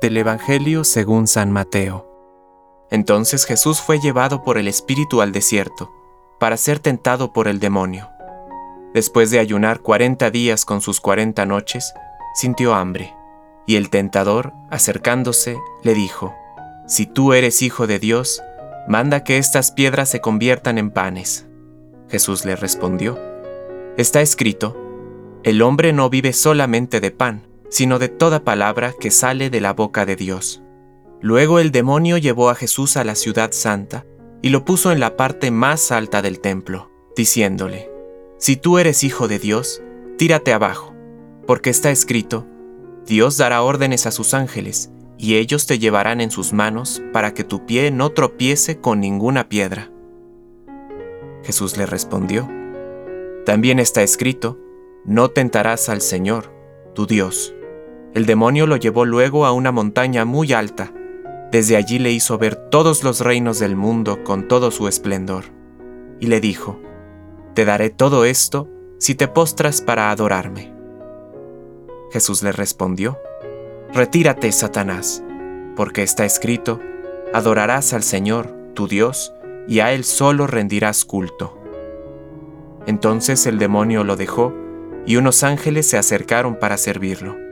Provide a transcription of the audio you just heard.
Del Evangelio según San Mateo. Entonces Jesús fue llevado por el Espíritu al desierto, para ser tentado por el demonio. Después de ayunar cuarenta días con sus cuarenta noches, sintió hambre, y el tentador, acercándose, le dijo, Si tú eres hijo de Dios, manda que estas piedras se conviertan en panes. Jesús le respondió, Está escrito, el hombre no vive solamente de pan, sino de toda palabra que sale de la boca de Dios. Luego el demonio llevó a Jesús a la ciudad santa y lo puso en la parte más alta del templo, diciéndole, Si tú eres hijo de Dios, tírate abajo, porque está escrito, Dios dará órdenes a sus ángeles, y ellos te llevarán en sus manos para que tu pie no tropiece con ninguna piedra. Jesús le respondió, También está escrito, No tentarás al Señor, tu Dios. El demonio lo llevó luego a una montaña muy alta. Desde allí le hizo ver todos los reinos del mundo con todo su esplendor. Y le dijo, Te daré todo esto si te postras para adorarme. Jesús le respondió, Retírate, Satanás, porque está escrito, Adorarás al Señor, tu Dios, y a Él solo rendirás culto. Entonces el demonio lo dejó, y unos ángeles se acercaron para servirlo.